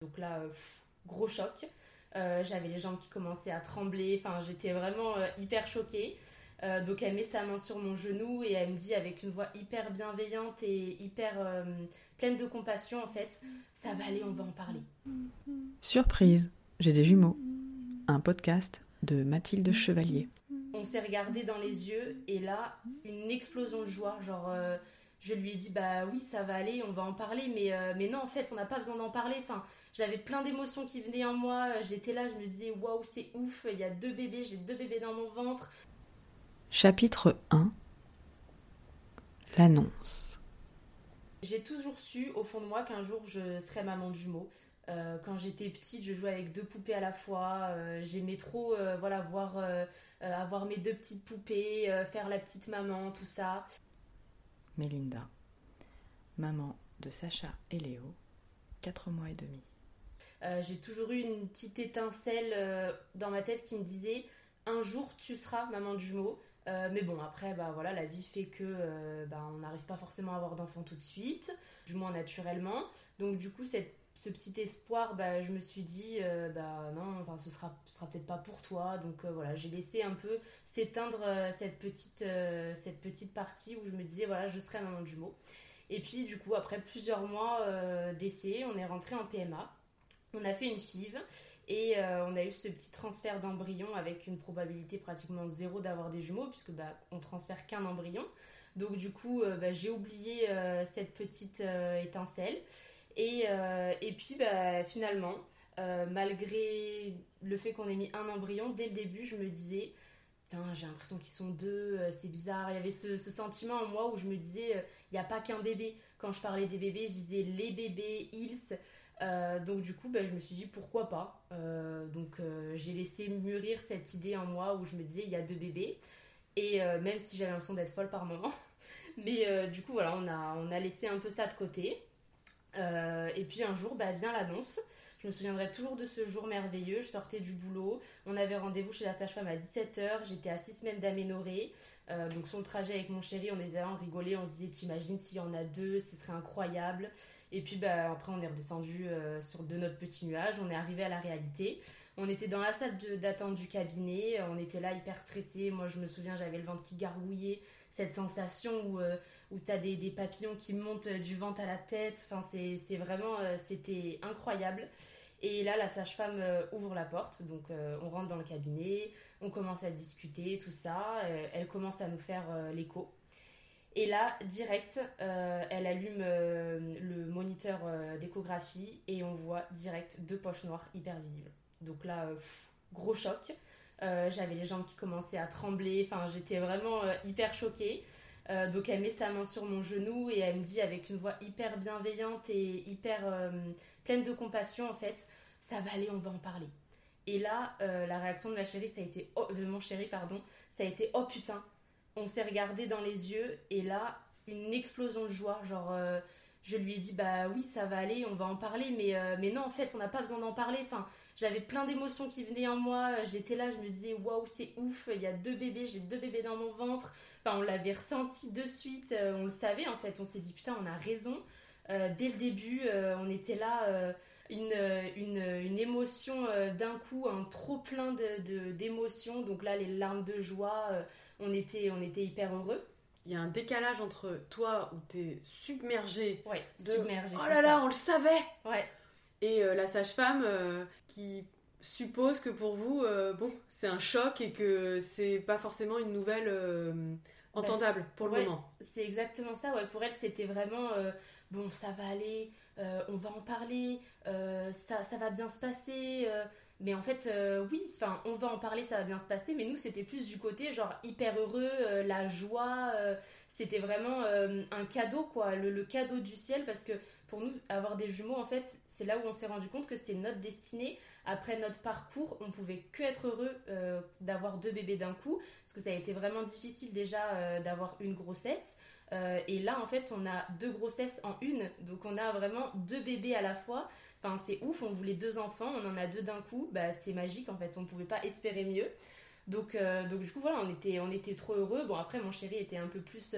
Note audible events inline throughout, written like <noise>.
Donc là, gros choc. J'avais les jambes qui commençaient à trembler. Enfin, j'étais vraiment hyper choquée. donc elle met sa main sur mon genou et elle me dit avec une voix hyper bienveillante et hyper pleine de compassion en fait, ça va aller, on va en parler. Surprise, j'ai des jumeaux. Un podcast de Mathilde Chevalier. On s'est regardé dans les yeux et là, une explosion de joie. Genre, euh, je lui ai dit, bah oui, ça va aller, on va en parler, mais, euh, mais non, en fait, on n'a pas besoin d'en parler. Enfin, j'avais plein d'émotions qui venaient en moi. J'étais là, je me disais, waouh, c'est ouf, il y a deux bébés, j'ai deux bébés dans mon ventre. Chapitre 1 L'annonce. J'ai toujours su au fond de moi qu'un jour je serais maman de jumeaux. Euh, quand j'étais petite, je jouais avec deux poupées à la fois. Euh, j'aimais trop euh, voilà, voir, avoir mes deux petites poupées, faire la petite maman, tout ça. Mélinda, maman de Sacha et Léo, 4 mois et demi. J'ai toujours eu une petite étincelle dans ma tête qui me disait un jour tu seras maman de jumeaux. mais bon, après, bah, voilà, la vie fait que bah, on n'arrive pas forcément à avoir d'enfants tout de suite, du moins naturellement. Donc du coup, cette ce petit espoir, bah, je me suis dit, euh, bah non, enfin, ce sera, sera peut-être pas pour toi. Donc euh, voilà, j'ai laissé un peu s'éteindre euh, cette, petite, cette petite partie où je me disais, voilà, je serai maman de jumeau. Et puis du coup, après plusieurs mois d'essai, on est rentré en PMA. On a fait une FIV et on a eu ce petit transfert d'embryon avec une probabilité pratiquement zéro d'avoir des jumeaux puisque bah, on transfère qu'un embryon. Donc du coup, bah, j'ai oublié cette petite étincelle. Euh, et, puis bah, finalement, euh, malgré le fait qu'on ait mis un embryon, dès le début, je me disais, j'ai l'impression qu'ils sont deux, euh, c'est bizarre. Il y avait ce, sentiment en moi où je me disais, il n'y a pas qu'un bébé. Quand je parlais des bébés, je disais les bébés, ils. Donc du coup, bah, je me suis dit pourquoi pas. donc j'ai laissé mûrir cette idée en moi où je me disais il y a deux bébés. Et même si j'avais l'impression d'être folle par moment. <laughs> Mais du coup, voilà, on a, on a laissé un peu ça de côté. Euh, et puis un jour, bah, vient l'annonce. Je me souviendrai toujours de ce jour merveilleux. Je sortais du boulot. On avait rendez-vous chez la sage-femme à 17h. J'étais à 6 semaines d'aménorrhée. Euh, donc sur le trajet avec mon chéri, on était là, on rigolait. On se disait, t'imagines s'il y en a deux, ce serait incroyable. Et puis bah, après, on est redescendu euh, sur de notre petit nuage. On est arrivé à la réalité. On était dans la salle d'attente du cabinet. On était là hyper stressés. Moi, je me souviens, j'avais le ventre qui gargouillait. Cette sensation où où tu as des, papillons qui montent du ventre à la tête. Enfin, c'est vraiment, euh, c'était incroyable. Et là, la sage-femme euh, ouvre la porte, donc euh, on rentre dans le cabinet, on commence à discuter, tout ça. elle commence à nous faire l'écho. Et là, direct, elle allume le moniteur d'échographie et on voit direct deux poches noires hyper visibles. Donc là, gros choc. J'avais les jambes qui commençaient à trembler. Enfin, j'étais vraiment hyper choquée. Euh, donc elle met sa main sur mon genou et elle me dit avec une voix hyper bienveillante et hyper euh, pleine de compassion en fait, ça va aller, on va en parler. Et là, euh, la réaction de ma chérie, ça a été oh, de mon chéri pardon, ça a été oh putain. On s'est regardé dans les yeux et là, une explosion de joie, genre je lui ai dit bah oui ça va aller, on va en parler, mais mais non en fait on n'a pas besoin d'en parler. Enfin j'avais plein d'émotions qui venaient en moi. J'étais là, je me disais waouh c'est ouf, il y a deux bébés, j'ai deux bébés dans mon ventre. Enfin, on l'avait ressenti de suite, euh, on le savait en fait. On s'est dit putain, on a raison. Euh, dès le début, euh, on était là, une, une, émotion d'un coup, un trop plein d'émotions. Donc là, les larmes de joie, on, était, on était hyper heureux. Il y a un décalage entre toi où t'es submergé. Ouais, submergé. Oh là là, on le savait Ouais. Et la sage-femme qui suppose que pour vous, bon, c'est un choc et que c'est pas forcément une nouvelle euh, entendable pour le moment. C'est exactement ça, ouais. Pour elle, c'était vraiment euh, bon, ça va aller, euh, on va en parler, ça, ça, va bien se passer. Mais en fait, oui, enfin, on va en parler, ça va bien se passer. Mais nous, c'était plus du côté genre hyper heureux, la joie. c'était vraiment un cadeau, quoi, le, le, cadeau du ciel, parce que pour nous, avoir des jumeaux, en fait, c'est là où on s'est rendu compte que c'était notre destinée après notre parcours, on pouvait que être heureux euh, d'avoir deux bébés d'un coup, parce que ça a été vraiment difficile déjà euh, d'avoir une grossesse. Euh, et là, en fait, on a deux grossesses en une, donc on a vraiment deux bébés à la fois. Enfin, c'est ouf, on voulait deux enfants, on en a deux d'un coup, bah, c'est magique en fait, on ne pouvait pas espérer mieux. Donc, donc du coup, voilà, on était, on était trop heureux. Bon, après, mon chéri était un peu plus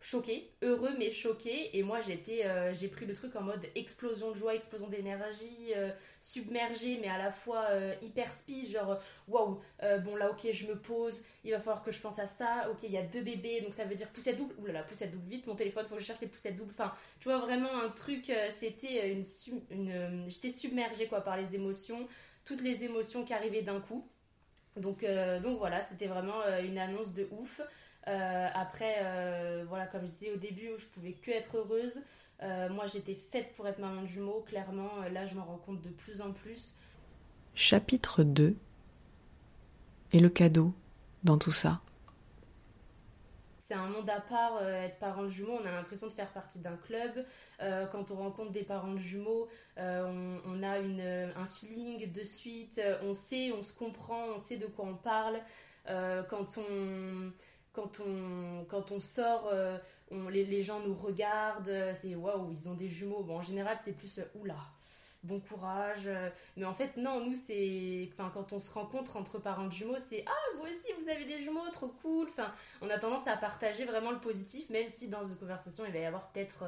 choqué, heureux mais choqué. Et moi, j'étais, euh, j'ai pris le truc en mode explosion de joie, explosion d'énergie, euh, submergé, mais à la fois euh, hyper speed, genre waouh, bon là, ok, je me pose, il va falloir que je pense à ça. Ok, il y a deux bébés, donc ça veut dire poussette double. Ouh là là, poussette double, vite, mon téléphone, faut que je cherche les poussettes doubles. Enfin, tu vois, vraiment un truc, c'était une. une j'étais submergée quoi par les émotions, toutes les émotions qui arrivaient d'un coup. Donc, donc voilà, c'était vraiment une annonce de ouf. Euh, après, euh, voilà, comme je disais au début, je pouvais que être heureuse. Euh, moi, j'étais faite pour être maman de jumeaux, clairement. Là, je m'en rends compte de plus en plus. Chapitre 2 Et le cadeau dans tout ça c'est un monde à part, être parent de jumeaux, on a l'impression de faire partie d'un club. quand on rencontre des parents de jumeaux, on, a une, un feeling de suite, on sait, on se comprend, on sait de quoi on parle. quand on quand on, quand on sort, euh, on, les, gens nous regardent, euh, c'est waouh, ils ont des jumeaux. Bon, en général, c'est plus euh, oula, bon courage. Mais en fait, non, nous, c'est. Enfin, quand on se rencontre entre parents de jumeaux, c'est ah, vous aussi, vous avez des jumeaux, trop cool. Enfin, on a tendance à partager vraiment le positif, même si dans une conversation, il va y avoir peut-être.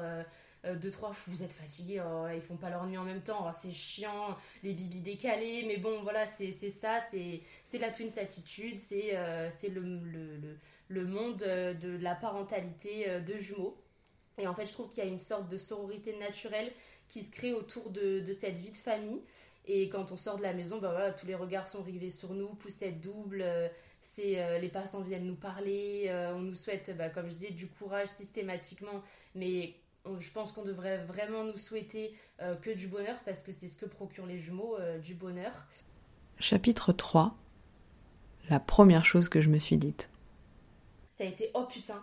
deux trois vous êtes fatigués oh, ils font pas leur nuit en même temps oh, c'est chiant les bibis décalés mais bon voilà c'est ça c'est la twins attitude c'est c'est le, le le monde euh, de la parentalité euh, de jumeaux. Et en fait, je trouve qu'il y a une sorte de sororité naturelle qui se crée autour de, cette vie de famille. Et quand on sort de la maison, bah voilà, tous les regards sont rivés sur nous, poussette double, euh, c'est les passants viennent nous parler, on nous souhaite, bah, comme je disais, du courage systématiquement, mais je pense qu'on devrait vraiment nous souhaiter que du bonheur parce que c'est ce que procurent les jumeaux, du bonheur. Chapitre 3 La première chose que je me suis dite ça a été oh putain,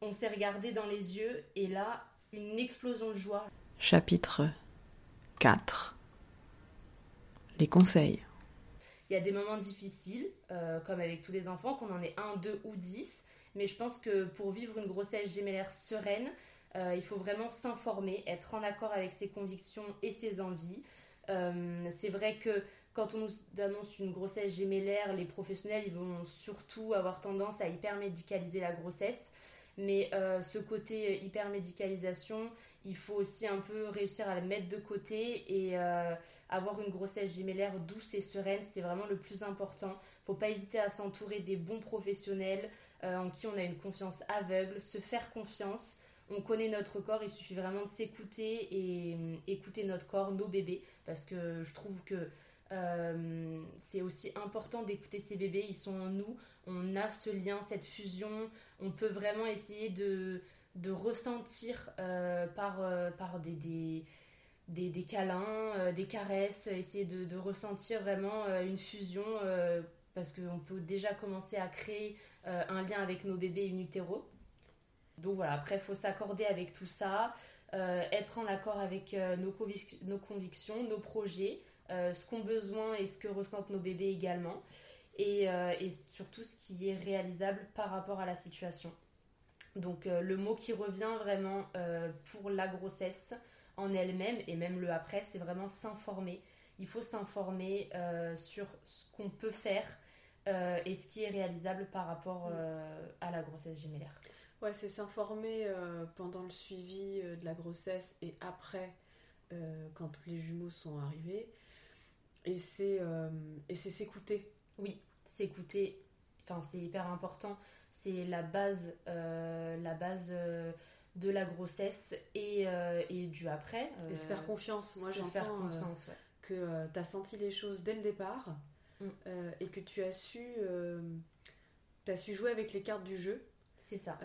on s'est regardé dans les yeux et là, une explosion de joie. Chapitre 4 Les conseils. Il y a des moments difficiles, euh, comme avec tous les enfants, qu'on en ait un, deux ou dix, mais je pense que pour vivre une grossesse gémellaire sereine, euh, il faut vraiment s'informer, être en accord avec ses convictions et ses envies. Euh, c'est vrai que quand on nous annonce une grossesse gémellaire, les professionnels ils vont surtout avoir tendance à hypermédicaliser la grossesse. Mais euh, ce côté hypermédicalisation, il faut aussi un peu réussir à le mettre de côté et euh, avoir une grossesse gémellaire douce et sereine, c'est vraiment le plus important. Faut pas hésiter à s'entourer des bons professionnels euh, en qui on a une confiance aveugle, se faire confiance. On connaît notre corps, il suffit vraiment de s'écouter et écouter notre corps, nos bébés, parce que je trouve que euh, c'est aussi important d'écouter ces bébés, ils sont en nous, on a ce lien, cette fusion, on peut vraiment essayer de, de ressentir euh, par, euh, par des, des, des, câlins, des caresses, essayer de, ressentir vraiment une fusion parce qu'on peut déjà commencer à créer un lien avec nos bébés in utero. Donc voilà, après, il faut s'accorder avec tout ça, être en accord avec nos, nos convictions, nos projets. Euh, ce qu'ont besoin et ce que ressentent nos bébés également, et, euh, et, surtout ce qui est réalisable par rapport à la situation. Donc euh, le mot qui revient vraiment pour la grossesse en elle-même et même le après, c'est vraiment s'informer. Il faut s'informer sur ce qu'on peut faire et ce qui est réalisable par rapport à la grossesse gémellaire. Ouais, c'est s'informer pendant le suivi de la grossesse et après, quand les jumeaux sont arrivés. Et c'est euh, et c'est s'écouter. Oui, s'écouter. Enfin, c'est hyper important. C'est la base, euh, la base euh, de la grossesse et, et du après. et se faire confiance. Moi, j'entends faire confiance, que tu as senti les choses dès le départ mm. et que tu as su, as su jouer avec les cartes du jeu. C'est ça.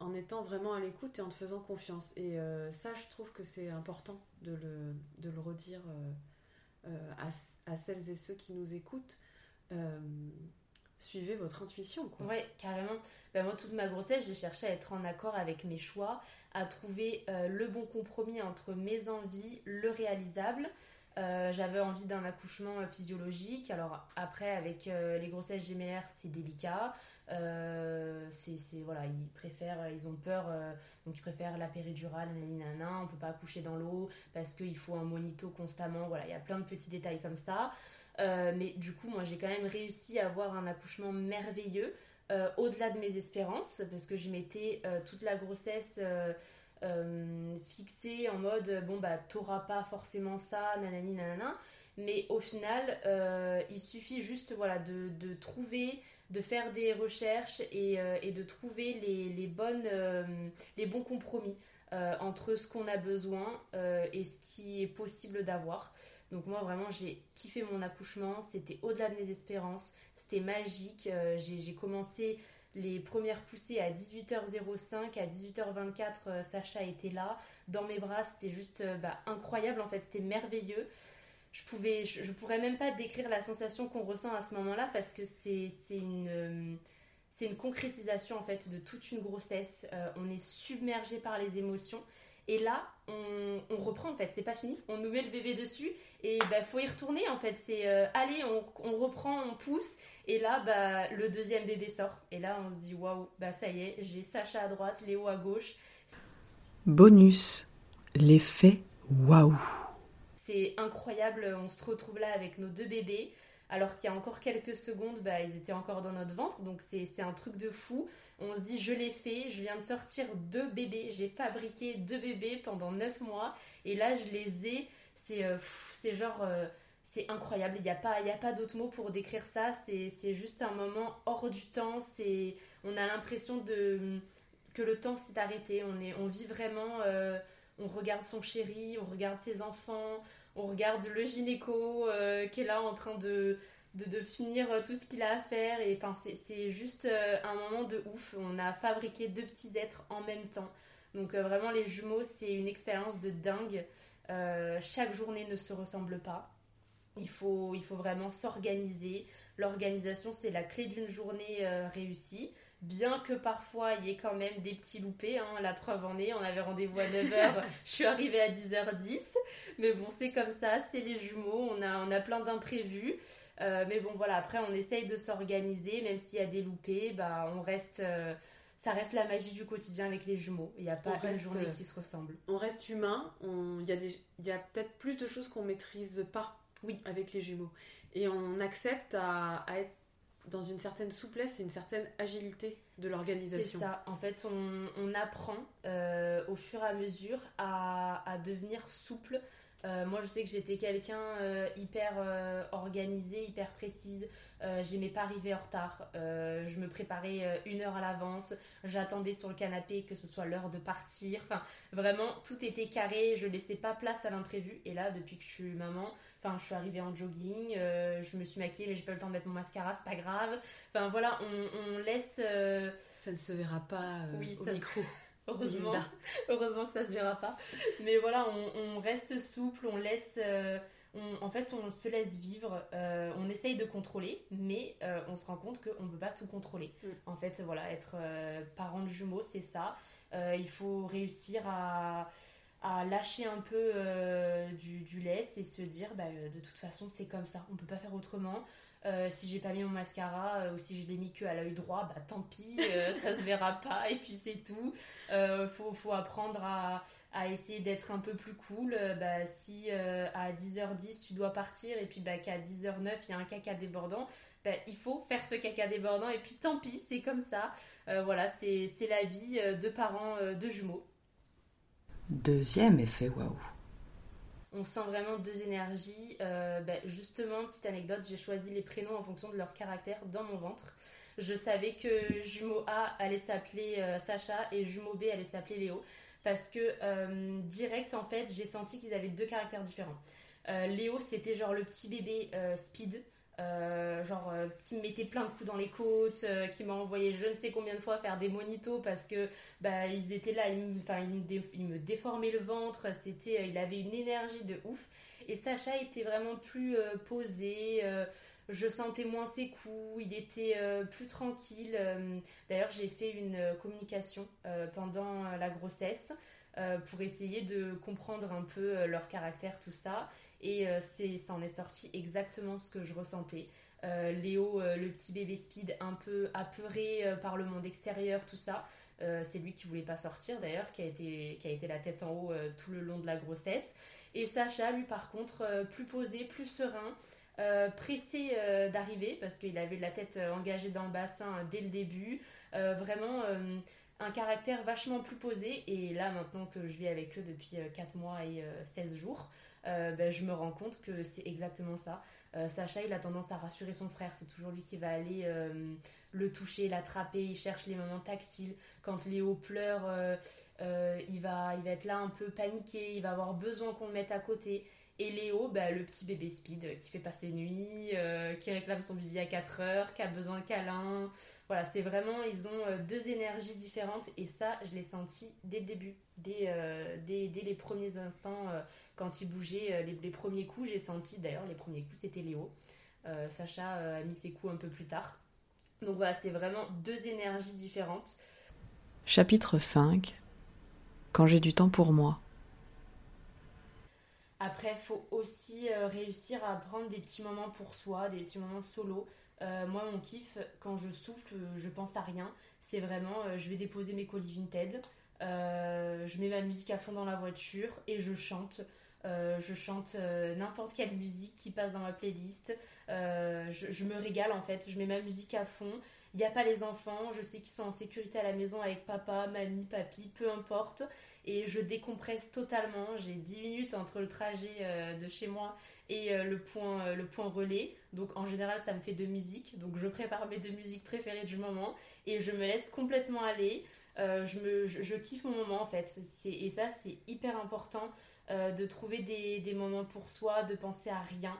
en étant vraiment à l'écoute et en te faisant confiance. Et ça, je trouve que c'est important de le, de le redire euh, à, celles et ceux qui nous écoutent, euh, suivez votre intuition. Ouais, carrément. Ben, moi, toute ma grossesse, j'ai cherché à être en accord avec mes choix, à trouver euh, le bon compromis entre mes envies, le réalisable. J'avais envie d'un accouchement physiologique. Alors après, avec les grossesses gémellaires, c'est délicat. c'est voilà, ils préfèrent, ils ont peur, donc ils préfèrent la péridurale, nanana, on peut pas accoucher dans l'eau parce qu'il faut un monito constamment. Voilà, il y a plein de petits détails comme ça. mais du coup, moi, j'ai quand même réussi à avoir un accouchement merveilleux. au-delà de mes espérances, parce que je m'étais toute la grossesse fixée en mode bon bah t'auras pas forcément ça, nanani nanana. Mais au final, il suffit juste voilà de, de, trouver, de faire des recherches et, et de trouver les, les bonnes, les bons compromis. Euh, entre ce qu'on a besoin euh, et ce qui est possible d'avoir. Donc moi vraiment j'ai kiffé mon accouchement, c'était au-delà de mes espérances, c'était magique. Euh, j'ai commencé les premières poussées à 18h05, à 18h24 Sacha était là, dans mes bras, c'était juste bah, incroyable en fait, c'était merveilleux. Je pouvais, je, pourrais même pas décrire la sensation qu'on ressent à ce moment-là parce que c'est une c'est une concrétisation en fait de toute une grossesse. Euh, on est submergé par les émotions. Et là, on, reprend en fait, c'est pas fini. On nous met le bébé dessus et bah faut y retourner en fait. C'est euh, allez, on, reprend, on pousse. Et là, bah le deuxième bébé sort. Et là, on se dit waouh, bah ça y est, j'ai Sacha à droite, Léo à gauche. Bonus, l'effet waouh. C'est incroyable. On se retrouve là avec nos deux bébés alors qu'il y a encore quelques secondes, bah, ils étaient encore dans notre ventre. Donc c'est un truc de fou. On se dit, je l'ai fait, je viens de sortir deux bébés. J'ai fabriqué deux bébés pendant neuf mois. Et là, je les ai. C'est euh, genre... Euh, c'est incroyable, il n'y a pas, y a pas d'autre mot pour décrire ça, c'est juste un moment hors du temps, on a l'impression de que le temps s'est arrêté, on, est, on vit vraiment, euh, on regarde son chéri, on regarde ses enfants, on regarde le gynéco qui est là en train de, de, finir tout ce qu'il a à faire. Et enfin, c'est juste un moment de ouf. On a fabriqué deux petits êtres en même temps. Donc vraiment, les jumeaux, c'est une expérience de dingue. Chaque journée ne se ressemble pas. Il faut, il faut vraiment s'organiser. L'organisation, c'est la clé d'une journée réussie bien que parfois il y ait quand même des petits loupés. Hein. La preuve en est, on avait rendez-vous à 9h, <laughs> je suis arrivée à 10h10. Mais bon, c'est comme ça, c'est les jumeaux, on a, on a plein d'imprévus. Euh, mais bon, voilà, après on essaye de s'organiser, même s'il y a des loupés, bah, on reste. Euh, ça reste la magie du quotidien avec les jumeaux. Il n'y a pas une journée qui se ressemble. On reste humain. Il y a, y a peut-être plus de choses qu'on maîtrise pas oui. avec les jumeaux. Et on accepte à, à être dans une certaine souplesse et une certaine agilité de l'organisation. C'est ça, en fait, on, apprend euh, au fur et à mesure à, devenir souple. Euh, moi, je sais que j'étais quelqu'un euh, hyper organisé, hyper précise. J'aimais pas arriver en retard. je me préparais une heure à l'avance. J'attendais sur le canapé que ce soit l'heure de partir. Enfin, vraiment, tout était carré. Je laissais pas place à l'imprévu. Et là, depuis que je suis maman, Enfin, je suis arrivée en jogging, euh, je me suis maquillée, mais j'ai pas eu le temps de mettre mon mascara, c'est pas grave. Enfin, voilà, on, laisse. Euh, ça ne se verra pas euh, oui, au micro. <laughs> Heureusement, heureusement que ça se verra pas. Mais voilà, on, reste souple, on laisse. en fait, on se laisse vivre, on essaye de contrôler, mais on se rend compte qu'on ne peut pas tout contrôler. Mm. En fait, voilà, être parent de jumeaux, c'est ça. il faut réussir à, à lâcher un peu euh, du, du laisse et se dire bah, euh, de toute façon c'est comme ça, on peut pas faire autrement. Euh, si j'ai pas mis mon mascara ou si je l'ai mis que à l'œil droit, bah tant pis, ça se verra pas et puis c'est tout. faut, faut apprendre à, à essayer d'être un peu plus cool. bah, si à 10h10 tu dois partir et puis bah, qu'à 10h09 il y a un caca débordant, bah, il faut faire ce caca débordant et puis tant pis, c'est comme ça. voilà, c'est la vie de parents de jumeaux. Deuxième effet waouh. On sent vraiment deux énergies. Euh, ben, justement, petite anecdote, j'ai choisi les prénoms en fonction de leur caractère dans mon ventre. Je savais que jumeau A allait s'appeler euh, Sacha et jumeau B allait s'appeler Léo. Parce que euh, direct, en fait, j'ai senti qu'ils avaient deux caractères différents. Léo, c'était genre le petit bébé speed. Euh, genre euh, qui me mettait plein de coups dans les côtes, euh, qui m'a envoyé je ne sais combien de fois faire des monitos parce que bah, ils étaient là, ils, me déformaient le ventre, c'était, il avait une énergie de ouf. Et Sacha était vraiment plus posé, je sentais moins ses coups, il était plus tranquille. D'ailleurs, j'ai fait une communication pendant la grossesse pour essayer de comprendre un peu leur caractère, tout ça. Et euh, c'est, ça en est sorti exactement ce que je ressentais. Euh, Léo, euh, le petit bébé speed, un peu apeuré par le monde extérieur, tout ça. c'est lui qui voulait pas sortir d'ailleurs, qui a été, qui a été la tête en haut tout le long de la grossesse. Et Sacha, lui, par contre, plus posé, plus serein. pressé d'arriver parce qu'il avait la tête engagée dans le bassin dès le début. vraiment un caractère vachement plus posé. Et là, maintenant que je vis avec eux depuis 4 mois et 16 jours, ben, je me rends compte que c'est exactement ça. Sacha, il a tendance à rassurer son frère. C'est toujours lui qui va aller le toucher, l'attraper. Il cherche les moments tactiles. Quand Léo pleure, il, va, il va être là un peu paniqué. Il va avoir besoin qu'on le mette à côté. Et Léo, bah, le petit bébé speed qui fait passer nuit, qui réclame son bibi à 4 heures, qui a besoin de câlin, voilà, c'est vraiment, ils ont euh, deux énergies différentes et ça, je l'ai senti dès le début, dès, euh, dès, les premiers instants, euh, quand ils bougeaient, les, premiers coups, j'ai senti, d'ailleurs, les premiers coups, c'était Léo. Sacha a mis ses coups un peu plus tard. Donc voilà, c'est vraiment deux énergies différentes. Chapitre 5 Quand j'ai du temps pour moi. Après, il faut aussi réussir à prendre des petits moments pour soi, des petits moments solo. Euh, moi, mon kiff, quand je souffle, je pense à rien. C'est vraiment, euh, je vais déposer mes colis Vinted, euh, je mets ma musique à fond dans la voiture et je chante. je chante n'importe quelle musique qui passe dans ma playlist. Je, me régale en fait. Je mets ma musique à fond. Il n'y a pas les enfants. Je sais qu'ils sont en sécurité à la maison avec papa, mamie, papy, peu importe. Et je décompresse totalement. J'ai 10 minutes entre le trajet de chez moi et euh, le, point, euh, le point relais. Donc en général, ça me fait de musique. Donc je prépare mes deux musiques préférées du moment et je me laisse complètement aller. Euh, je, me, je, kiffe mon moment en fait. Et ça, c'est hyper important de trouver des, des, moments pour soi, de penser à rien.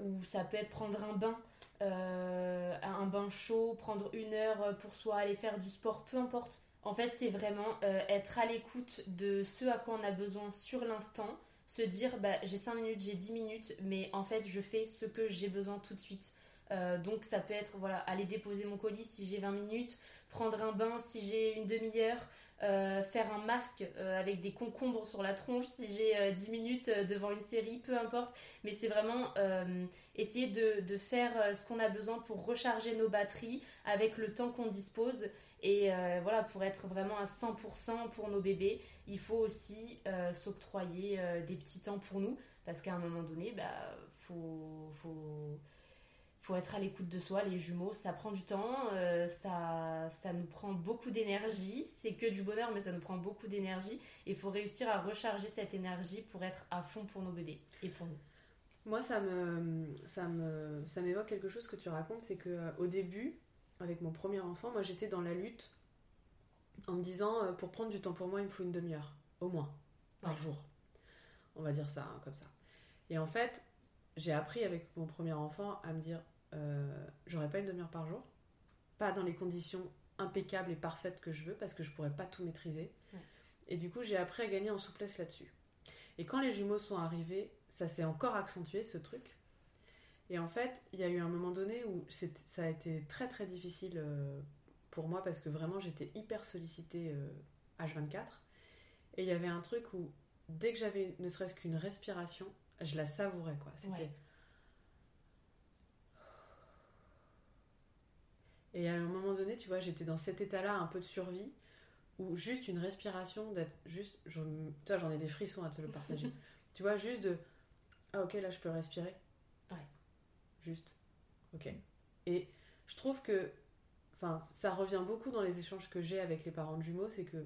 ou ça peut être prendre un bain. un bain chaud, prendre une heure pour soi, aller faire du sport, peu importe. En fait, c'est vraiment être à l'écoute de ce à quoi on a besoin sur l'instant se dire bah, j'ai 5 minutes, j'ai 10 minutes, mais en fait je fais ce que j'ai besoin tout de suite. Euh, donc ça peut être voilà, aller déposer mon colis si j'ai 20 minutes, prendre un bain si j'ai une demi-heure, euh, faire un masque euh, avec des concombres sur la tronche si j'ai 10 minutes devant une série, peu importe. Mais c'est vraiment essayer de, de faire ce qu'on a besoin pour recharger nos batteries avec le temps qu'on dispose et euh, voilà, pour être vraiment à 100% pour nos bébés, il faut aussi euh, s'octroyer euh, des petits temps pour nous, parce qu'à un moment donné, bah, faut, faut, faut être à l'écoute de soi. Les jumeaux, ça prend du temps, ça, ça nous prend beaucoup d'énergie. C'est que du bonheur, mais ça nous prend beaucoup d'énergie. Il faut réussir à recharger cette énergie pour être à fond pour nos bébés et pour nous. Moi, ça me, ça me, ça m'évoque quelque chose que tu racontes, c'est que au début, avec mon premier enfant, moi j'étais dans la lutte en me disant euh, pour prendre du temps pour moi, il me faut une demi-heure, au moins, par jour. On va dire ça, hein, comme ça. Et en fait, j'ai appris avec mon premier enfant à me dire euh, j'aurais pas une demi-heure par jour, pas dans les conditions impeccables et parfaites que je veux, parce que je pourrais pas tout maîtriser. Et du coup, j'ai appris à gagner en souplesse là-dessus. Et quand les jumeaux sont arrivés, ça s'est encore accentué ce truc. Et en fait, il y a eu un moment donné où ça a été très très difficile euh, pour moi parce que vraiment j'étais hyper sollicitée H24. Euh, Et il y avait un truc où dès que j'avais ne serait-ce qu'une respiration, je la savourais quoi. C'était. Et à un moment donné, tu vois, j'étais dans cet état-là un peu de survie où juste une respiration, d'être juste. Tu vois, j'en ai des frissons à te le partager. <laughs> tu vois, juste de. Ah ok, là je peux respirer Ok. Et je trouve que, enfin, ça revient beaucoup dans les échanges que j'ai avec les parents de jumeaux, c'est que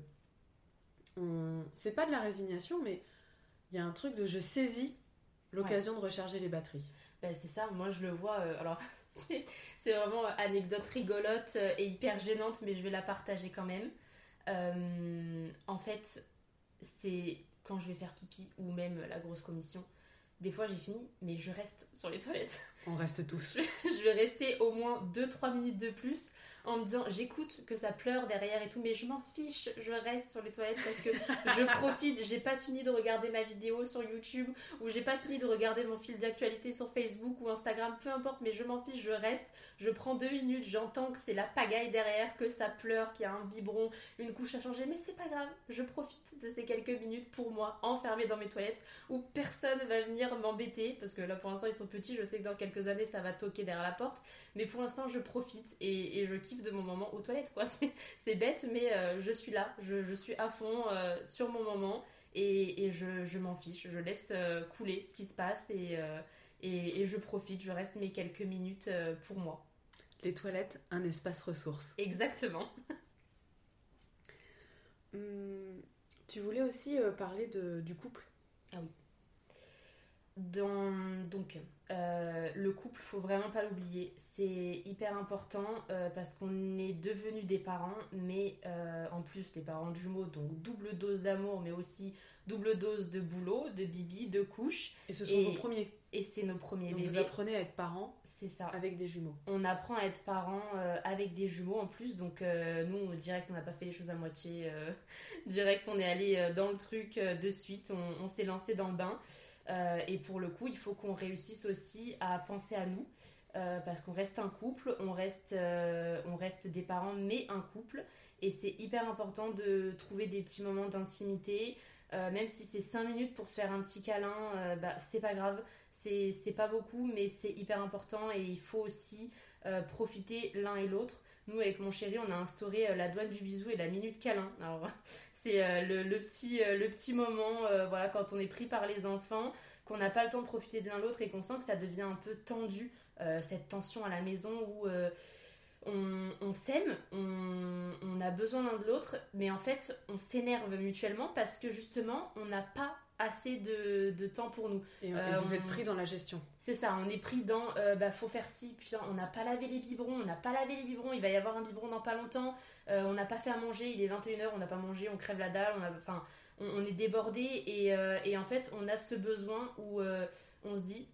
on... c'est pas de la résignation, mais il y a un truc de je saisis l'occasion de recharger les batteries. Ben, c'est ça, moi je le vois. Euh, alors, <laughs> c'est vraiment anecdote rigolote euh, et hyper gênante, mais je vais la partager quand même. Euh, en fait, c'est quand je vais faire pipi ou même la grosse commission, des fois j'ai fini, mais je reste sur les toilettes. On reste tous. <laughs> je vais rester au moins 2-3 minutes de plus en me disant j'écoute que ça pleure derrière et tout, mais je m'en fiche, je reste sur les toilettes parce que je <laughs> profite. J'ai pas fini de regarder ma vidéo sur YouTube ou j'ai pas fini de regarder mon fil d'actualité sur Facebook ou Instagram, peu importe, mais je m'en fiche, je reste. Je prends deux minutes, j'entends que c'est la pagaille derrière, que ça pleure, qu'il y a un biberon, une couche à changer, mais c'est pas grave, je profite de ces quelques minutes pour moi, enfermée dans mes toilettes, où personne va venir m'embêter, parce que là pour l'instant ils sont petits, je sais que dans quelques années ça va toquer derrière la porte, mais pour l'instant je profite et, et je kiffe de mon moment aux toilettes, quoi. <laughs> C'est bête, mais euh, je suis là, je, suis à fond euh, sur mon moment et, je, m'en fiche, je laisse euh, couler ce qui se passe et, et, je profite, je reste mes quelques minutes pour moi. Les toilettes, un espace ressource. Exactement. <laughs> Hum, tu voulais aussi parler de, du couple? Ah oui. Dans, donc, euh, le couple, faut vraiment pas l'oublier. C'est hyper important euh, parce qu'on est devenus des parents, mais euh, en plus, les parents de jumeaux, donc double dose d'amour, mais aussi double dose de boulot, de bibi, de couches. Et ce sont vos premiers. Et c'est nos premiers donc Vous apprenez à être parents. C'est ça. Avec des jumeaux. On apprend à être parents avec des jumeaux en plus. Donc, nous, direct, on n'a pas fait les choses à moitié. <laughs> direct, on est allé dans le truc de suite. On, on s'est lancé dans le bain. Euh, et pour le coup, il faut qu'on réussisse aussi à penser à nous. Euh, parce qu'on reste un couple, on reste, euh, on reste des parents, mais un couple. Et c'est hyper important de trouver des petits moments d'intimité. même si c'est 5 minutes pour se faire un petit câlin, bah, c'est pas grave. C'est pas beaucoup, mais c'est hyper important. Et il faut aussi profiter l'un et l'autre. Nous, avec mon chéri, on a instauré la douane du bisou et la minute câlin. C'est euh, le, petit, euh, le petit moment, euh, voilà, quand on est pris par les enfants, qu'on n'a pas le temps de profiter de l'un l'autre et qu'on sent que ça devient un peu tendu, cette tension à la maison où on, s'aime, on, a besoin l'un de l'autre, mais en fait, on s'énerve mutuellement parce que justement, on n'a pas assez de, temps pour nous. Et, euh, vous êtes pris dans la gestion. C'est ça, on est pris dans euh, bah faut faire ci, putain, on n'a pas lavé les biberons, on n'a pas lavé les biberons, il va y avoir un biberon dans pas longtemps, euh, on n'a pas fait à manger, il est 21h, on n'a pas mangé, on crève la dalle, on, a, enfin, on, est débordé et, et, en fait on a ce besoin où on se dit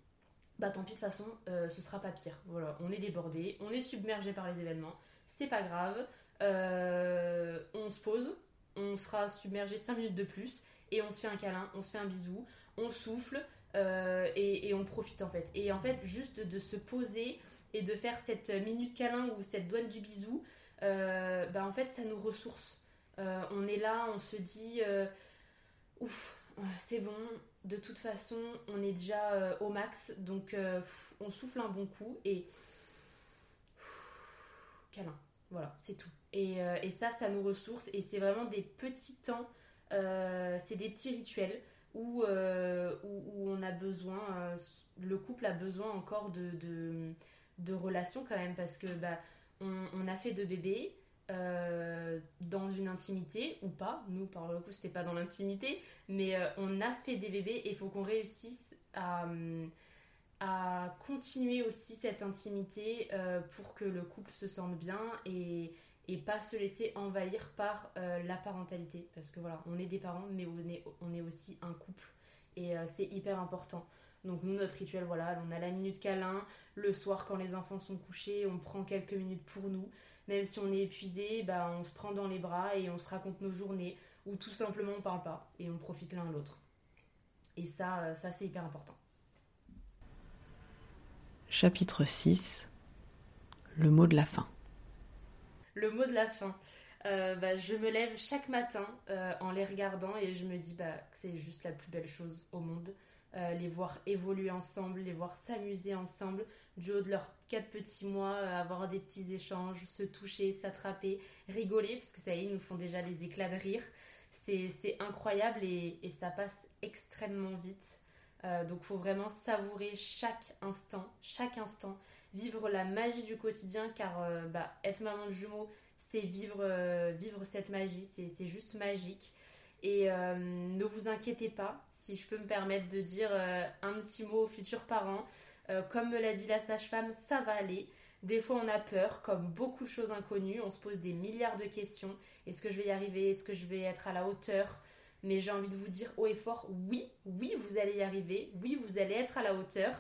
bah tant pis de toute façon ce sera pas pire. Voilà, on est débordé, on est submergé par les événements, c'est pas grave, on se pose, on sera submergé 5 minutes de plus et on se fait un câlin, on se fait un bisou, on souffle euh, et, on profite en fait. Et en fait, juste de, se poser et de faire cette minute câlin ou cette douane du bisou, euh, bah en fait, ça nous ressource. Euh, on est là, on se dit, ouf, c'est bon, de toute façon, on est déjà au max, donc on souffle un bon coup et câlin. Voilà, c'est tout. Et, ça, ça nous ressource et c'est vraiment des petits temps c'est des petits rituels où, euh, où, on a besoin, euh, le couple a besoin encore de, de, de, relations quand même parce que bah, on, a fait deux bébés. dans une intimité ou pas, nous par le coup c'était pas dans l'intimité, mais on a fait des bébés et il faut qu'on réussisse à, à continuer aussi cette intimité pour que le couple se sente bien et, et pas se laisser envahir par euh, la parentalité. Parce que voilà, on est des parents, mais on est, on est aussi un couple. Et euh, c'est hyper important. Donc nous, notre rituel, voilà, on a la minute câlin. Le soir, quand les enfants sont couchés, on prend quelques minutes pour nous. Même si on est épuisé, bah, on se prend dans les bras et on se raconte nos journées. Ou tout simplement, on parle pas et on profite l'un l'autre. Et ça, euh, ça c'est hyper important. Chapitre 6 Le mot de la fin le mot de la fin. Euh, bah, je me lève chaque matin euh, en les regardant et je me dis bah, que c'est juste la plus belle chose au monde. Euh, les voir évoluer ensemble, les voir s'amuser ensemble du haut de leurs quatre petits mois, avoir des petits échanges, se toucher, s'attraper, rigoler, parce que ça y est, ils nous font déjà les éclats de rire. C'est incroyable et, et, ça passe extrêmement vite. donc faut vraiment savourer chaque instant, chaque instant vivre la magie du quotidien car euh, bah, être maman de jumeaux, c'est vivre, euh, vivre cette magie, c'est juste magique. Et euh, ne vous inquiétez pas, si je peux me permettre de dire un petit mot aux futurs parents. comme me l'a dit la sage-femme, ça va aller. Des fois, on a peur, comme beaucoup de choses inconnues. On se pose des milliards de questions. Est-ce que je vais y arriver? Est-ce que je vais être à la hauteur? Mais j'ai envie de vous dire haut et fort, oui, oui, vous allez y arriver. Oui, vous allez être à la hauteur.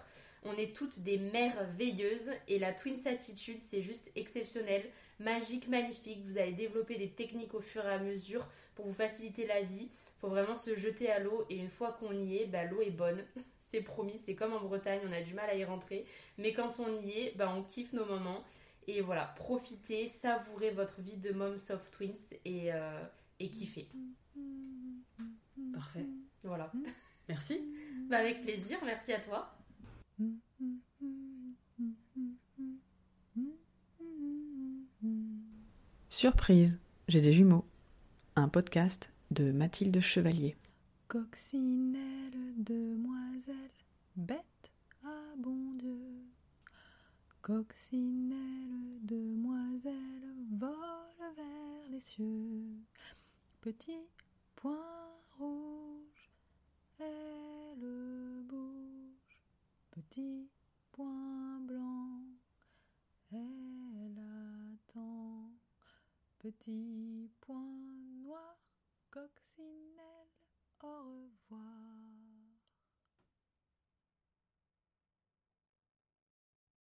On est toutes des mères veilleuses et la Twins Attitude, c'est juste exceptionnel, magique, magnifique. Vous allez développer des techniques au fur et à mesure pour vous faciliter la vie. Faut vraiment se jeter à l'eau et une fois qu'on y est, bah, l'eau est bonne. <laughs> c'est promis, c'est comme en Bretagne, on a du mal à y rentrer. Mais quand on y est, bah, on kiffe nos moments. Et voilà, profitez, savourez votre vie de mom soft twins et, euh, et kiffez. Parfait. Voilà. Merci. Bah avec plaisir, merci à toi. Surprise, j'ai des jumeaux. Un podcast de Mathilde Chevalier. Coccinelle demoiselle, bête à bon Dieu. Coccinelle demoiselle, vole vers les cieux. Petit